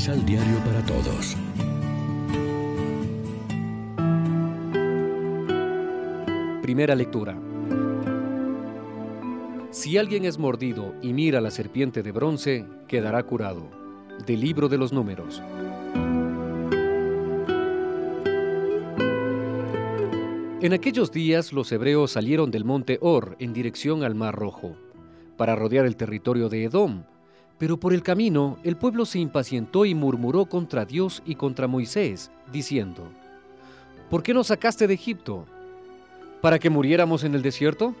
Misal Diario para Todos. Primera lectura. Si alguien es mordido y mira la serpiente de bronce, quedará curado. Del libro de los números. En aquellos días los hebreos salieron del monte Or en dirección al Mar Rojo, para rodear el territorio de Edom. Pero por el camino el pueblo se impacientó y murmuró contra Dios y contra Moisés, diciendo, ¿Por qué nos sacaste de Egipto? ¿Para que muriéramos en el desierto?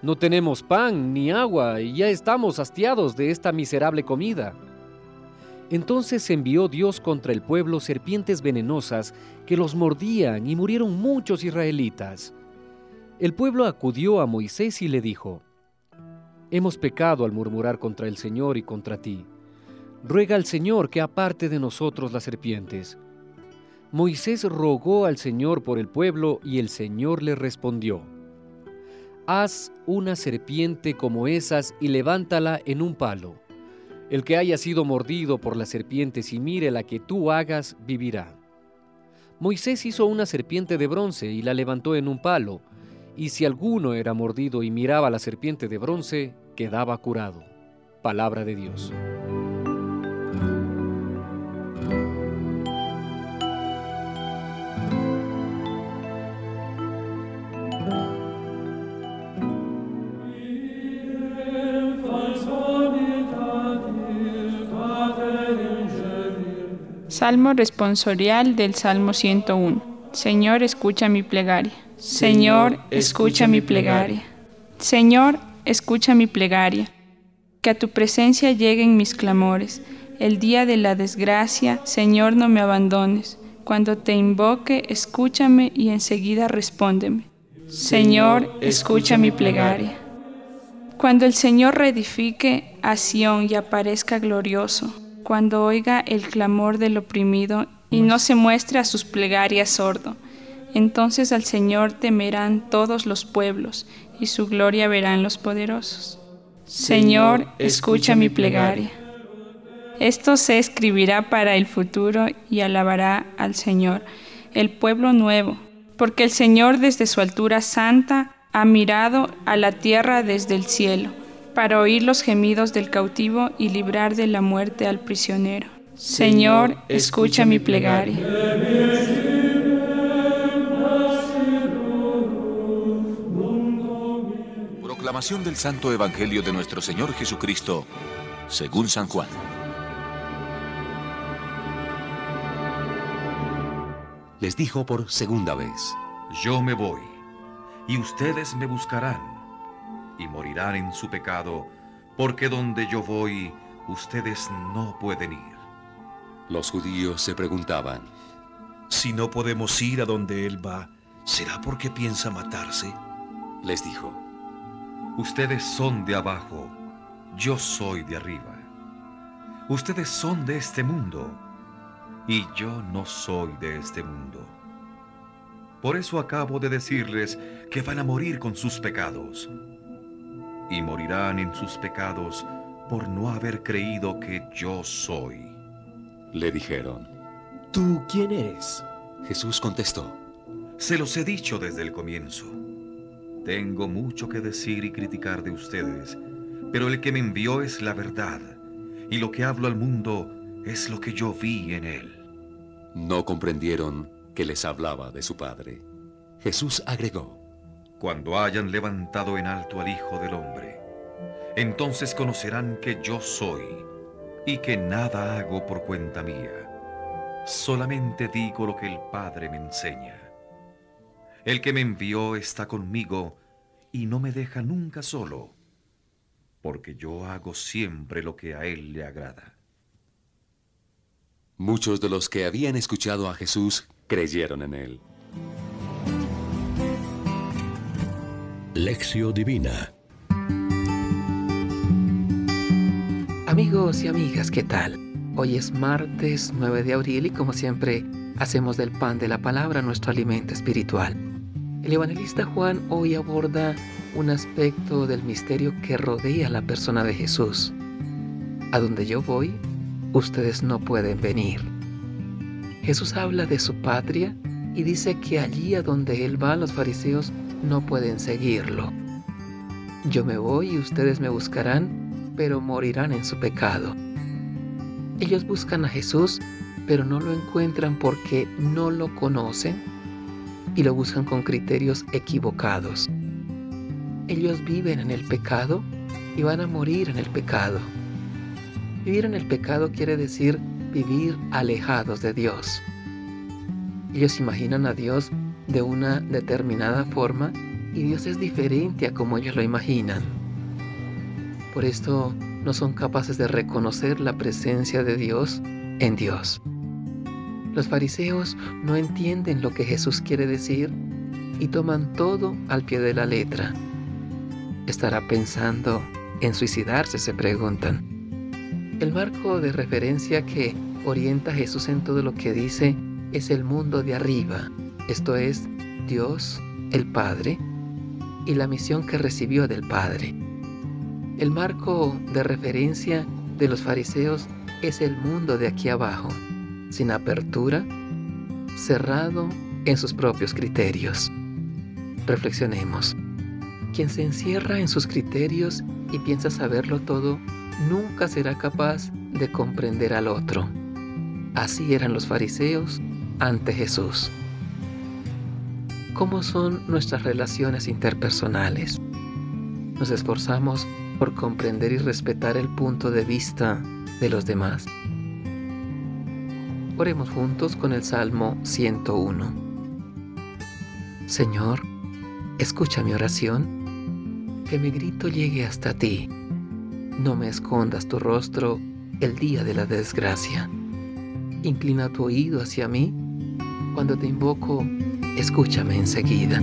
No tenemos pan ni agua y ya estamos hastiados de esta miserable comida. Entonces envió Dios contra el pueblo serpientes venenosas que los mordían y murieron muchos israelitas. El pueblo acudió a Moisés y le dijo, Hemos pecado al murmurar contra el Señor y contra ti. Ruega al Señor que aparte de nosotros las serpientes. Moisés rogó al Señor por el pueblo y el Señor le respondió, Haz una serpiente como esas y levántala en un palo. El que haya sido mordido por las serpientes y mire la que tú hagas, vivirá. Moisés hizo una serpiente de bronce y la levantó en un palo, y si alguno era mordido y miraba la serpiente de bronce, quedaba curado. Palabra de Dios. Salmo responsorial del Salmo 101. Señor, escucha mi plegaria. Señor, escucha mi plegaria. Señor, escucha mi plegaria. Que a tu presencia lleguen mis clamores. El día de la desgracia, Señor, no me abandones. Cuando te invoque, escúchame y enseguida respóndeme. Señor, escucha mi plegaria. Cuando el Señor reedifique a Sión y aparezca glorioso, cuando oiga el clamor del oprimido y no se muestre a sus plegarias sordo. Entonces al Señor temerán todos los pueblos y su gloria verán los poderosos. Señor, escucha mi plegaria. Esto se escribirá para el futuro y alabará al Señor, el pueblo nuevo, porque el Señor desde su altura santa ha mirado a la tierra desde el cielo para oír los gemidos del cautivo y librar de la muerte al prisionero. Señor, escucha mi plegaria. Proclamación del Santo Evangelio de nuestro Señor Jesucristo, según San Juan. Les dijo por segunda vez, Yo me voy, y ustedes me buscarán y morirán en su pecado, porque donde yo voy, ustedes no pueden ir. Los judíos se preguntaban, Si no podemos ir a donde Él va, ¿será porque piensa matarse? Les dijo, Ustedes son de abajo, yo soy de arriba. Ustedes son de este mundo, y yo no soy de este mundo. Por eso acabo de decirles que van a morir con sus pecados y morirán en sus pecados por no haber creído que yo soy. Le dijeron. ¿Tú quién eres? Jesús contestó. Se los he dicho desde el comienzo. Tengo mucho que decir y criticar de ustedes, pero el que me envió es la verdad, y lo que hablo al mundo es lo que yo vi en él. No comprendieron que les hablaba de su Padre. Jesús agregó cuando hayan levantado en alto al Hijo del Hombre. Entonces conocerán que yo soy y que nada hago por cuenta mía. Solamente digo lo que el Padre me enseña. El que me envió está conmigo y no me deja nunca solo, porque yo hago siempre lo que a Él le agrada. Muchos de los que habían escuchado a Jesús creyeron en Él. Lección Divina Amigos y amigas, ¿qué tal? Hoy es martes 9 de abril y como siempre hacemos del pan de la palabra nuestro alimento espiritual. El evangelista Juan hoy aborda un aspecto del misterio que rodea la persona de Jesús. A donde yo voy, ustedes no pueden venir. Jesús habla de su patria y dice que allí a donde Él va los fariseos no pueden seguirlo. Yo me voy y ustedes me buscarán, pero morirán en su pecado. Ellos buscan a Jesús, pero no lo encuentran porque no lo conocen y lo buscan con criterios equivocados. Ellos viven en el pecado y van a morir en el pecado. Vivir en el pecado quiere decir vivir alejados de Dios. Ellos imaginan a Dios de una determinada forma y Dios es diferente a como ellos lo imaginan. Por esto no son capaces de reconocer la presencia de Dios en Dios. Los fariseos no entienden lo que Jesús quiere decir y toman todo al pie de la letra. ¿Estará pensando en suicidarse? se preguntan. El marco de referencia que orienta a Jesús en todo lo que dice es el mundo de arriba, esto es Dios, el Padre, y la misión que recibió del Padre. El marco de referencia de los fariseos es el mundo de aquí abajo, sin apertura, cerrado en sus propios criterios. Reflexionemos. Quien se encierra en sus criterios y piensa saberlo todo, nunca será capaz de comprender al otro. Así eran los fariseos ante Jesús. ¿Cómo son nuestras relaciones interpersonales? ¿Nos esforzamos por comprender y respetar el punto de vista de los demás? Oremos juntos con el Salmo 101. Señor, escucha mi oración, que mi grito llegue hasta ti. No me escondas tu rostro el día de la desgracia. Inclina tu oído hacia mí. Cuando te invoco, escúchame enseguida.